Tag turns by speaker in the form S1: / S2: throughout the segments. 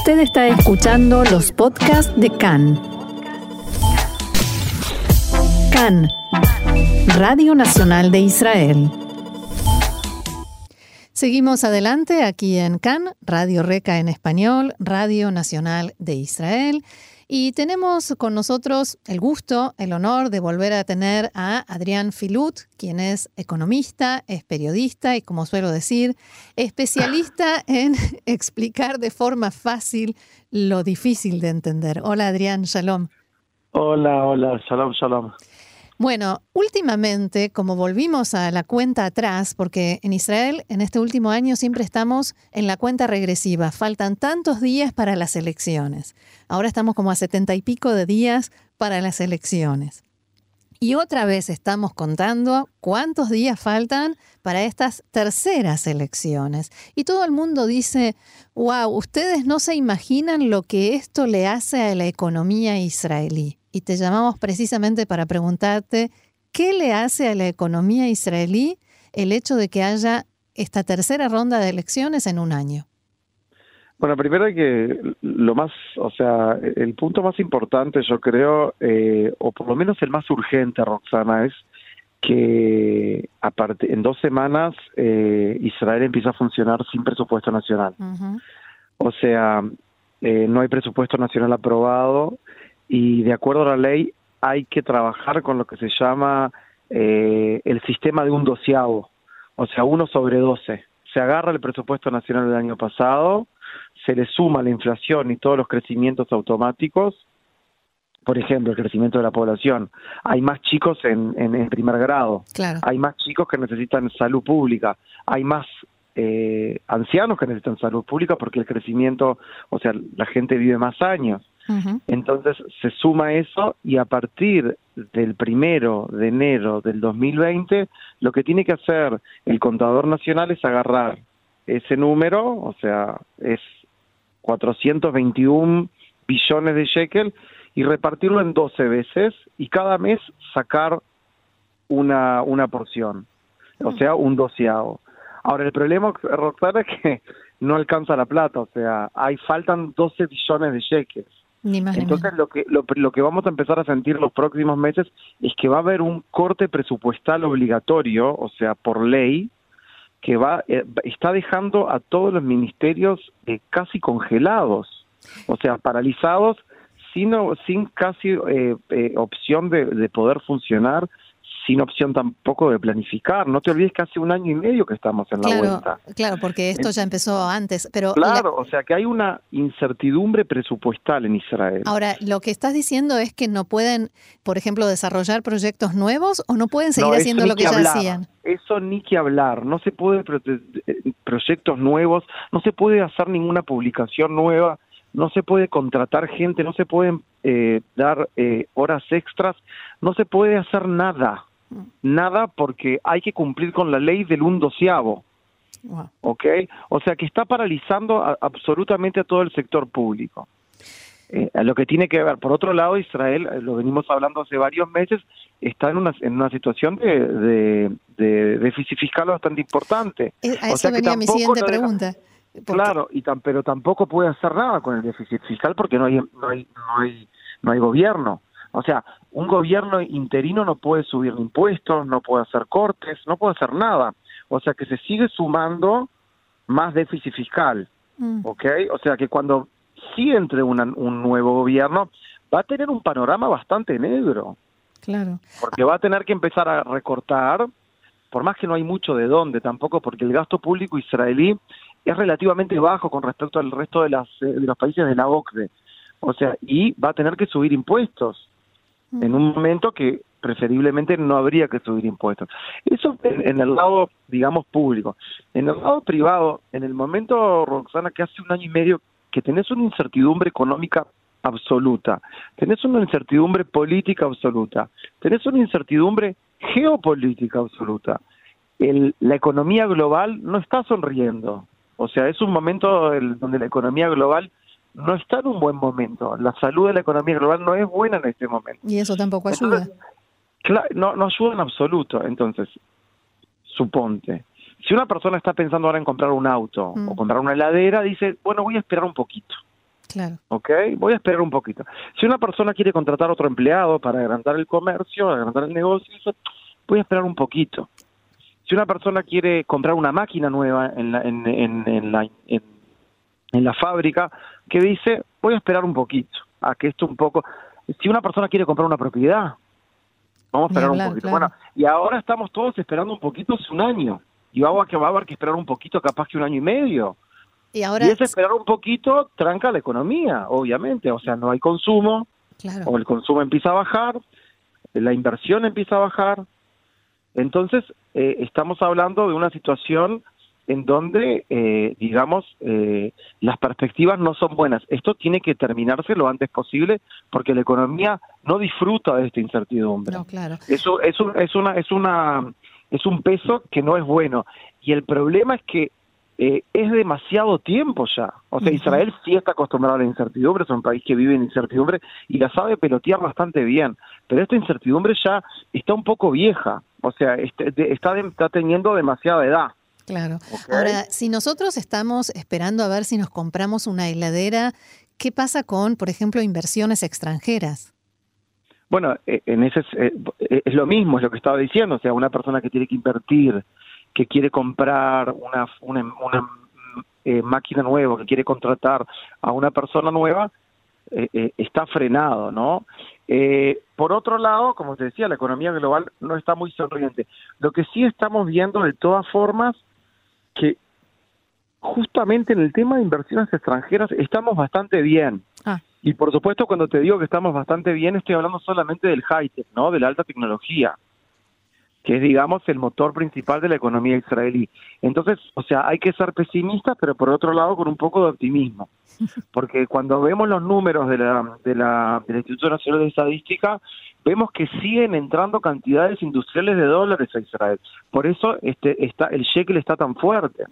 S1: Usted está escuchando los podcasts de CAN. CAN, Radio Nacional de Israel. Seguimos adelante aquí en CAN, Radio Reca en español, Radio Nacional de Israel. Y tenemos con nosotros el gusto, el honor de volver a tener a Adrián Filut, quien es economista, es periodista y, como suelo decir, especialista en explicar de forma fácil lo difícil de entender. Hola Adrián, shalom.
S2: Hola, hola, shalom, shalom.
S1: Bueno, últimamente, como volvimos a la cuenta atrás, porque en Israel en este último año siempre estamos en la cuenta regresiva, faltan tantos días para las elecciones. Ahora estamos como a setenta y pico de días para las elecciones. Y otra vez estamos contando cuántos días faltan para estas terceras elecciones. Y todo el mundo dice, wow, ustedes no se imaginan lo que esto le hace a la economía israelí y te llamamos precisamente para preguntarte qué le hace a la economía israelí el hecho de que haya esta tercera ronda de elecciones en un año.
S2: Bueno, primero hay que lo más, o sea, el punto más importante, yo creo, eh, o por lo menos el más urgente, Roxana, es que aparte, en dos semanas eh, Israel empieza a funcionar sin presupuesto nacional. O sea, eh, no hay presupuesto nacional aprobado y de acuerdo a la ley hay que trabajar con lo que se llama eh, el sistema de un doceavo, o sea, uno sobre doce. Se agarra el presupuesto nacional del año pasado, se le suma la inflación y todos los crecimientos automáticos, por ejemplo, el crecimiento de la población. Hay más chicos en, en, primer grado, hay más chicos que necesitan salud pública, hay más eh, ancianos que necesitan salud pública porque el crecimiento, o sea, la gente vive más años. Entonces se suma eso y a partir del primero de enero del 2020 lo que tiene que hacer el contador nacional es agarrar ese número, o sea, es 421 billones de shekel y repartirlo en 12 veces y cada mes sacar una, una porción, o sea, un doceavo. Ahora, el problema, Roxana, es que no alcanza la plata, o sea, hay faltan 12 billones de shekels. Entonces lo que lo, lo, que vamos a empezar a sentir los próximos meses es que va a haber un corte presupuestal obligatorio, o sea, por ley, que va eh, está dejando a todos los ministerios eh, casi congelados, o sea, paralizados, sin, sin casi eh, opción de, de poder funcionar sin opción tampoco de planificar. No te olvides que hace un año y medio que estamos en la vuelta.
S1: Claro, porque esto ya empezó antes. Pero
S2: claro, o sea que hay una incertidumbre presupuestal en Israel.
S1: Ahora, lo que estás diciendo es que no pueden, por ejemplo, desarrollar proyectos nuevos o no pueden seguir haciendo lo que, ya hacían.
S2: Eso ni que hablar, no se puede eh, proyectos nuevos, no se puede hacer ninguna publicación nueva no se puede contratar gente, no se pueden eh, dar eh, horas extras, no se puede hacer nada. Nada porque hay que cumplir con la ley del un doceavo. ¿Ok? O sea que está paralizando absolutamente a todo el sector público. Eh, lo que tiene que ver, por otro lado, Israel, eh, lo venimos hablando hace varios meses, está en una, en una situación de, de, déficit fiscal bastante importante.
S1: Eh, a eso venía mi siguiente pregunta.
S2: Claro, y tan, pero tampoco puede hacer nada con el déficit fiscal porque no hay, no hay, no hay, no hay gobierno. O sea, un gobierno interino no puede subir impuestos, no puede hacer cortes, no puede hacer nada. O sea que se sigue sumando más déficit fiscal. Mm. ¿Ok? O sea que cuando sí entre un nuevo gobierno, va a tener un panorama bastante negro.
S1: Claro.
S2: Porque va a tener que empezar a recortar, por más que no hay mucho de dónde tampoco, porque el gasto público israelí es relativamente bajo con respecto al resto de, las, de los países de la OCDE. O sea, y va a tener que subir impuestos en un momento que preferiblemente no habría que subir impuestos. Eso en, el lado, digamos, público. En el lado privado, en el momento, Roxana, que hace un año y medio que tenés una incertidumbre económica absoluta, tenés una incertidumbre política absoluta, tenés una incertidumbre geopolítica absoluta. El, la economía global no está sonriendo. O sea, es un momento donde la economía global no está en un buen momento. La salud de la economía global no es buena en este momento.
S1: Y eso tampoco ayuda.
S2: claro, no, no ayuda en absoluto. Entonces, suponte, si una persona está pensando ahora en comprar un auto mm. o comprar una heladera, dice, bueno, voy a esperar un poquito.
S1: Claro.
S2: ¿Ok? Voy a esperar un poquito. Si una persona quiere contratar otro empleado para agrandar el comercio, agrandar el negocio, voy a esperar un poquito. Si una persona quiere comprar una máquina nueva en la, en, en, la, en, la fábrica, que dice, voy a esperar un poquito, a que esto un poco... Si una persona quiere comprar una propiedad, vamos a esperar un poquito. Bueno, y ahora estamos todos esperando un poquito hace un año. Y vamos a que va a haber que esperar un poquito, capaz que un año y medio. Y, ahora... y ese esperar un poquito tranca la economía, obviamente. O sea, no hay consumo, o el consumo empieza a bajar, la inversión empieza a bajar, entonces, eh, estamos hablando de una situación en donde, eh, digamos, eh, las perspectivas no son buenas. Esto tiene que terminarse lo antes posible porque la economía no disfruta de esta incertidumbre.
S1: No, claro.
S2: Eso es, es, una, es, una, es un peso que no es bueno. Y el problema es que es demasiado tiempo ya. O sea, Israel sí está acostumbrado a la incertidumbre, es un país que vive en incertidumbre y la sabe pelotear bastante bien. Pero esta incertidumbre ya está un poco vieja. O sea, este, está, está teniendo demasiada edad.
S1: Claro. Ahora, si nosotros estamos esperando a ver si nos compramos una heladera, ¿qué pasa con, por ejemplo, inversiones extranjeras?
S2: Bueno, e, en ese eh, es, lo mismo, es lo que estaba diciendo. O sea, una persona que tiene que invertir, que quiere comprar una, una, eh, máquina nueva, que quiere contratar a una persona nueva, eh, está frenado, ¿no? Eh, por otro lado, como te decía, la economía global no está muy sonriente. Lo que sí estamos viendo de todas formas que justamente en el tema de inversiones extranjeras estamos bastante bien. Ah. Y por supuesto, cuando te digo que estamos bastante bien, estoy hablando solamente del high-tech, ¿no? De la alta tecnología que es, digamos, el motor principal de la economía israelí. Entonces, o sea, hay que ser pesimistas, pero por otro lado con un poco de optimismo. Porque cuando vemos los números de la, de la, del Instituto Nacional de Estadística, vemos que siguen entrando cantidades industriales de dólares a Israel. Por eso este, está, el shekel está tan fuerte.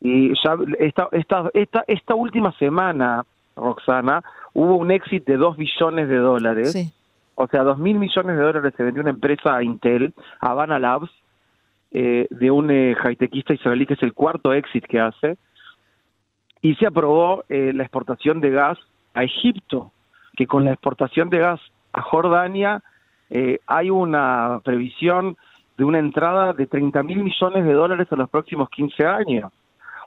S2: Y ya esta, esta, esta, esta última semana, Roxana, hubo un éxito de 2 billones de dólares. Sí o sea, dos mil millones de dólares se vendió una empresa a Intel, Havana Labs, eh, de un eh, israelí que es el cuarto exit que hace, y se aprobó eh, la exportación de gas a Egipto, que con la exportación de gas a Jordania eh, hay una previsión de una entrada de 30 mil millones de dólares en los próximos 15 años.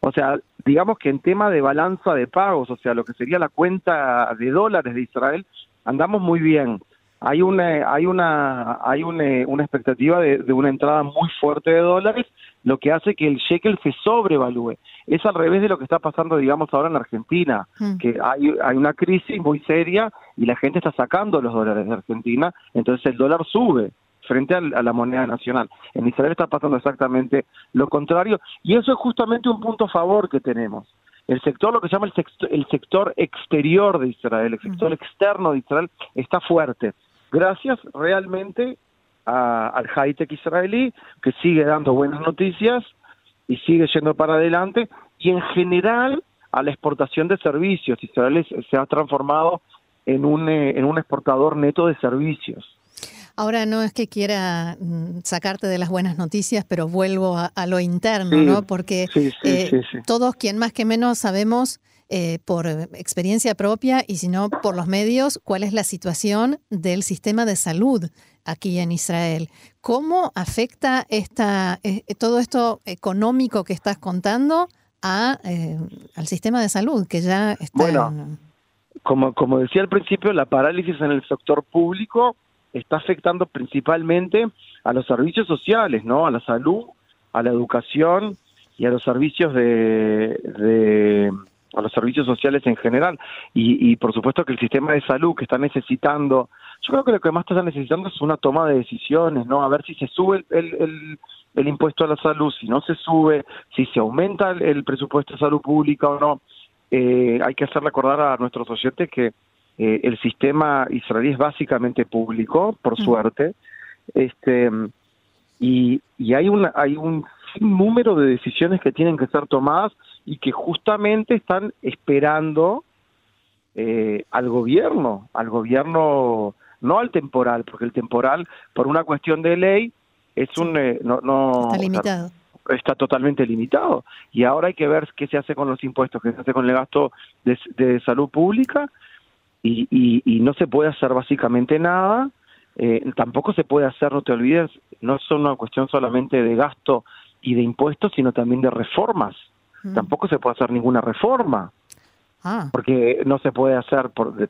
S2: O sea, digamos que en tema de balanza de pagos, o sea, lo que sería la cuenta de dólares de Israel, andamos muy bien hay una hay una hay una, una expectativa de, una entrada muy fuerte de dólares lo que hace que el shekel se sobrevalúe es al revés de lo que está pasando digamos ahora en Argentina mm. que hay hay una crisis muy seria y la gente está sacando los dólares de Argentina entonces el dólar sube frente a la moneda nacional. En Israel está pasando exactamente lo contrario y eso es justamente un punto a favor que tenemos. El sector, lo que se llama el sector, el sector exterior de Israel, el sector externo de Israel está fuerte gracias realmente al high-tech israelí, que sigue dando buenas noticias y sigue yendo para adelante, y en general a la exportación de servicios. Israel se ha transformado en un, eh, en un exportador neto de servicios.
S1: Ahora no es que quiera mm, sacarte de las buenas noticias, pero vuelvo a, lo interno, ¿no? Porque eh, todos, quien más que menos, sabemos eh, por experiencia propia y si no por los medios, cuál es la situación del sistema de salud aquí en Israel. ¿Cómo afecta esta, eh, todo esto económico que estás contando a, eh, al sistema de salud, que ya está...
S2: Bueno, como, como decía al principio, la parálisis en el sector público está afectando principalmente a los servicios sociales, ¿no? A la salud, a la educación y a los servicios de a los servicios sociales en general y, por supuesto que el sistema de salud que está necesitando, yo creo que lo que más está necesitando es una toma de decisiones, ¿no? A ver si se sube el, el, impuesto a la salud, si no se sube, si se aumenta el, presupuesto de salud pública o no. Eh, hay que hacer recordar a nuestros oyentes que eh, el sistema israelí es básicamente público, por suerte, este y, y hay una hay un número de decisiones que tienen que ser tomadas y que justamente están esperando eh, al gobierno, al gobierno, no al temporal, porque el temporal, por una cuestión de ley, es un... Eh, no, no,
S1: está limitado.
S2: está totalmente limitado. Y ahora hay que ver qué se hace con los impuestos, qué se hace con el gasto de, salud pública y, y, no se puede hacer básicamente nada. Eh, tampoco se puede hacer, no te olvides, no es una cuestión solamente de gasto y de impuestos, sino también de reformas. Mm. Tampoco se puede hacer ninguna reforma. Ah. Porque no se puede hacer, por, de,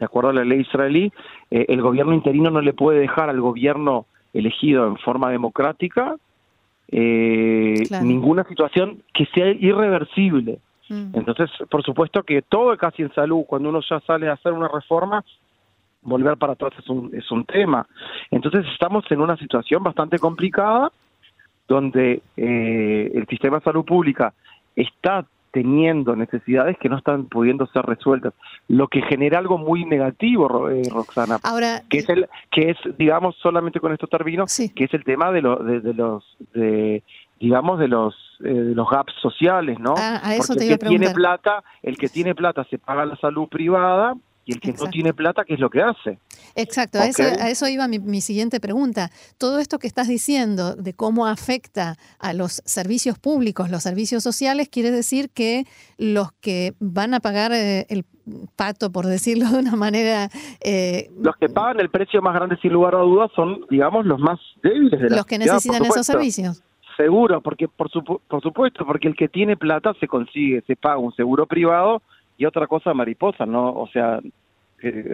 S2: acuerdo a la ley israelí, eh, el gobierno interino no le puede dejar al gobierno elegido en forma democrática eh, ninguna situación que sea irreversible. Mm. Entonces, por supuesto que todo casi en salud, cuando uno ya sale a hacer una reforma, volver para atrás es un, es un tema. Entonces estamos en una situación bastante complicada donde eh, el sistema de salud pública está teniendo necesidades que no están pudiendo ser resueltas, lo que genera algo muy negativo, eh, Roxana. Ahora, que es el, que es, digamos, solamente con esto termino, que es el tema de, de, los, de, digamos, de los, eh, de los gaps sociales, ¿no?
S1: Ah, a eso
S2: Porque
S1: el
S2: que tiene plata, el que tiene plata se paga la salud privada y el que no tiene plata, ¿qué es lo que hace?
S1: Exacto, a, eso, iba mi, siguiente pregunta. Todo esto que estás diciendo de cómo afecta a los servicios públicos, los servicios sociales, quiere decir que los que van a pagar eh, el pato, por decirlo de una manera...
S2: Eh, los que pagan el precio más grande, sin lugar a dudas, son, digamos, los más débiles de la
S1: Los que necesitan esos servicios.
S2: Seguro, porque por, por supuesto, porque el que tiene plata se consigue, se paga un seguro privado y otra cosa mariposa, ¿no? O sea,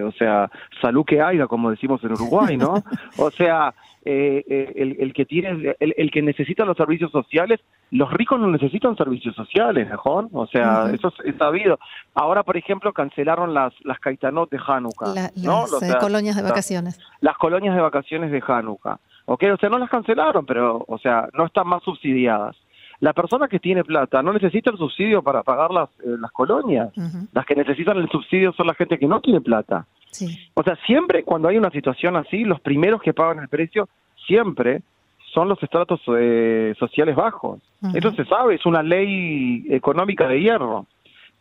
S2: o sea, salud que haya, como decimos en Uruguay, ¿no? O sea, eh, eh, el, el, que tiene, el, el, que necesita los servicios sociales, los ricos no necesitan servicios sociales, ¿no? O sea, eso es, sabido. Ahora, por ejemplo, cancelaron las las de Hanukkah,
S1: ¿no? Las eh, colonias de vacaciones.
S2: Las, colonias de vacaciones de Hanukkah. ¿Ok? O sea, no las cancelaron, pero, o sea, no están más subsidiadas. La persona que tiene plata no necesita el subsidio para pagar las, eh, las colonias. Las que necesitan el subsidio son la gente que no tiene plata. O sea, siempre cuando hay una situación así, los primeros que pagan el precio siempre son los estratos eh, sociales bajos. Eso se sabe, es una ley económica de hierro.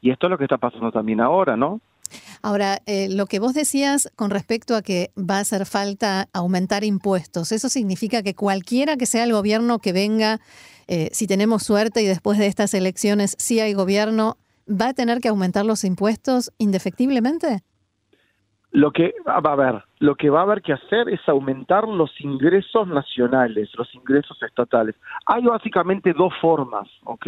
S2: Y esto es lo que está pasando también ahora, ¿no?
S1: Ahora, eh, lo que vos decías con respecto a que va a hacer falta aumentar impuestos, ¿eso significa que cualquiera que sea el gobierno que venga, eh, si tenemos suerte y después de estas elecciones sí hay gobierno, va a tener que aumentar los impuestos indefectiblemente?
S2: Lo que va a ver, lo que va a haber que hacer es aumentar los ingresos nacionales, los ingresos estatales. Hay básicamente dos formas, ¿ok?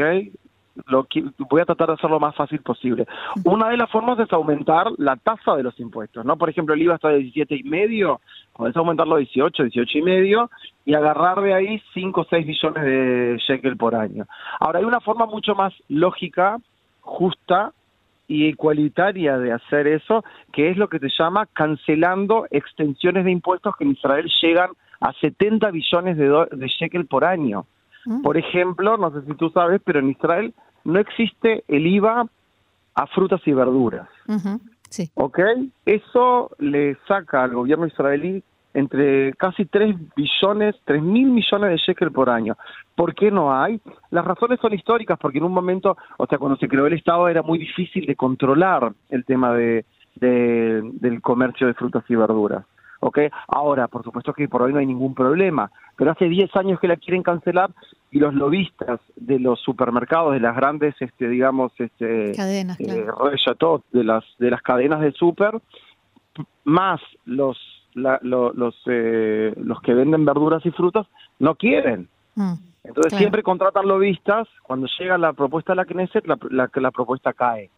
S2: Lo voy a tratar de hacerlo lo más fácil posible. Una de las formas es aumentar la tasa de los impuestos, ¿no? Por ejemplo, el IVA está de 17 y medio, podés aumentarlo a 18, 18 y medio y agarrar de ahí 5 o 6 billones de shekel por año. Ahora, hay una forma mucho más lógica, justa y igualitaria de hacer eso, que es lo que se llama cancelando extensiones de impuestos que en Israel llegan a 70 billones de, de shekel por año. Mm. Por ejemplo, no sé si tú sabes, pero en Israel no existe el IVA a frutas y verduras.
S1: sí.
S2: ¿Ok? Eso le saca al gobierno israelí entre casi 3 billones, 3 mil millones de shekel por año. ¿Por qué no hay? Las razones son históricas, porque en un momento, o sea, cuando se creó el Estado era muy difícil de controlar el tema de, del comercio de frutas y verduras. ¿ok? Ahora, por supuesto que por hoy no hay ningún problema, pero hace 10 años que la quieren cancelar y los lobistas de los supermercados, de las grandes, este, digamos, este,
S1: cadenas,
S2: eh, de las de las cadenas de super, más los los eh, los que venden verduras y frutas no quieren. Mm, Entonces siempre contratan lobistas. Cuando llega la propuesta a la Knesset, la, la, la propuesta cae.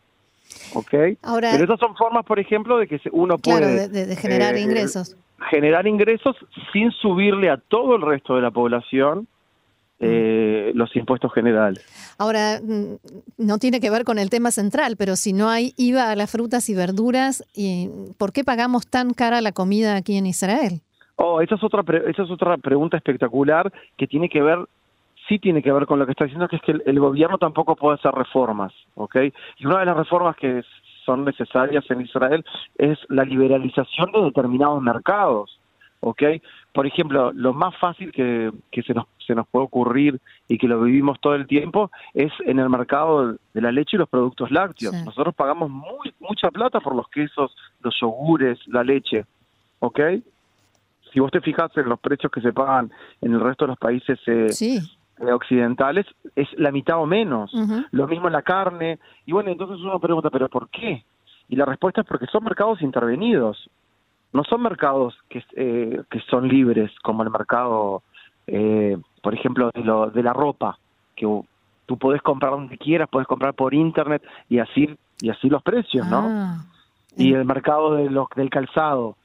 S2: ¿Ok? Ahora, Pero esas son formas, por ejemplo, de que uno puede...
S1: de, generar eh, ingresos.
S2: Generar ingresos sin subirle a todo el resto de la población eh, los impuestos generales.
S1: Ahora, mm, no tiene que ver con el tema central, pero si no hay IVA a las frutas y verduras, ¿y ¿por qué pagamos tan cara la comida aquí en Israel?
S2: Oh, esa es otra, esa es otra pregunta espectacular que tiene que ver sí tiene que ver con lo que está diciendo, que es que el, gobierno tampoco puede hacer reformas, ¿ok? Y una de las reformas que son necesarias en Israel es la liberalización de determinados mercados, ¿ok? Por ejemplo, lo más fácil que, que se, nos, se nos puede ocurrir y que lo vivimos todo el tiempo es en el mercado de la leche y los productos lácteos. Nosotros pagamos muy, mucha plata por los quesos, los yogures, la leche, ¿ok? Si vos te fijas en los precios que se pagan en el resto de los países eh, eh, occidentales es la mitad o menos. Lo mismo en la carne. Y bueno, entonces uno pregunta, ¿pero por qué? Y la respuesta es porque son mercados intervenidos. No son mercados que, eh, que son libres, como el mercado, eh, por ejemplo, de, lo, de la ropa, que tú puedes comprar donde quieras, puedes comprar por internet y así, y así los precios, ¿no? Ah, y el mercado de los, del calzado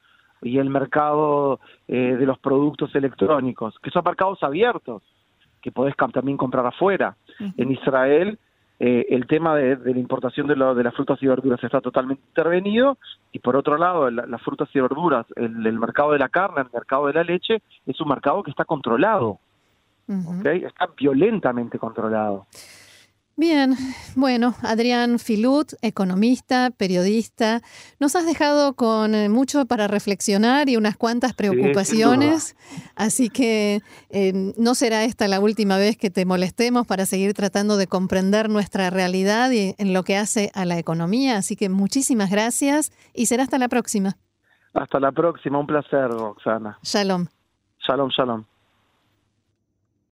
S2: y el mercado eh, de los productos electrónicos, que son mercados abiertos que podés también comprar afuera. En Israel eh, el tema de, la importación de, de, las frutas y verduras está totalmente intervenido. Y por otro lado las frutas y verduras, el, el, mercado de la carne, el mercado de la leche es un mercado que está controlado, está violentamente controlado.
S1: Bien, bueno, Adrián Filut, economista, periodista, nos has dejado con eh, mucho para reflexionar y unas cuantas preocupaciones, así que eh, no será esta la última vez que te molestemos para seguir tratando de comprender nuestra realidad y en lo que hace a la economía, así que muchísimas gracias y será hasta la próxima.
S2: Hasta la próxima, un placer, Roxana.
S1: Shalom.
S2: Shalom, shalom.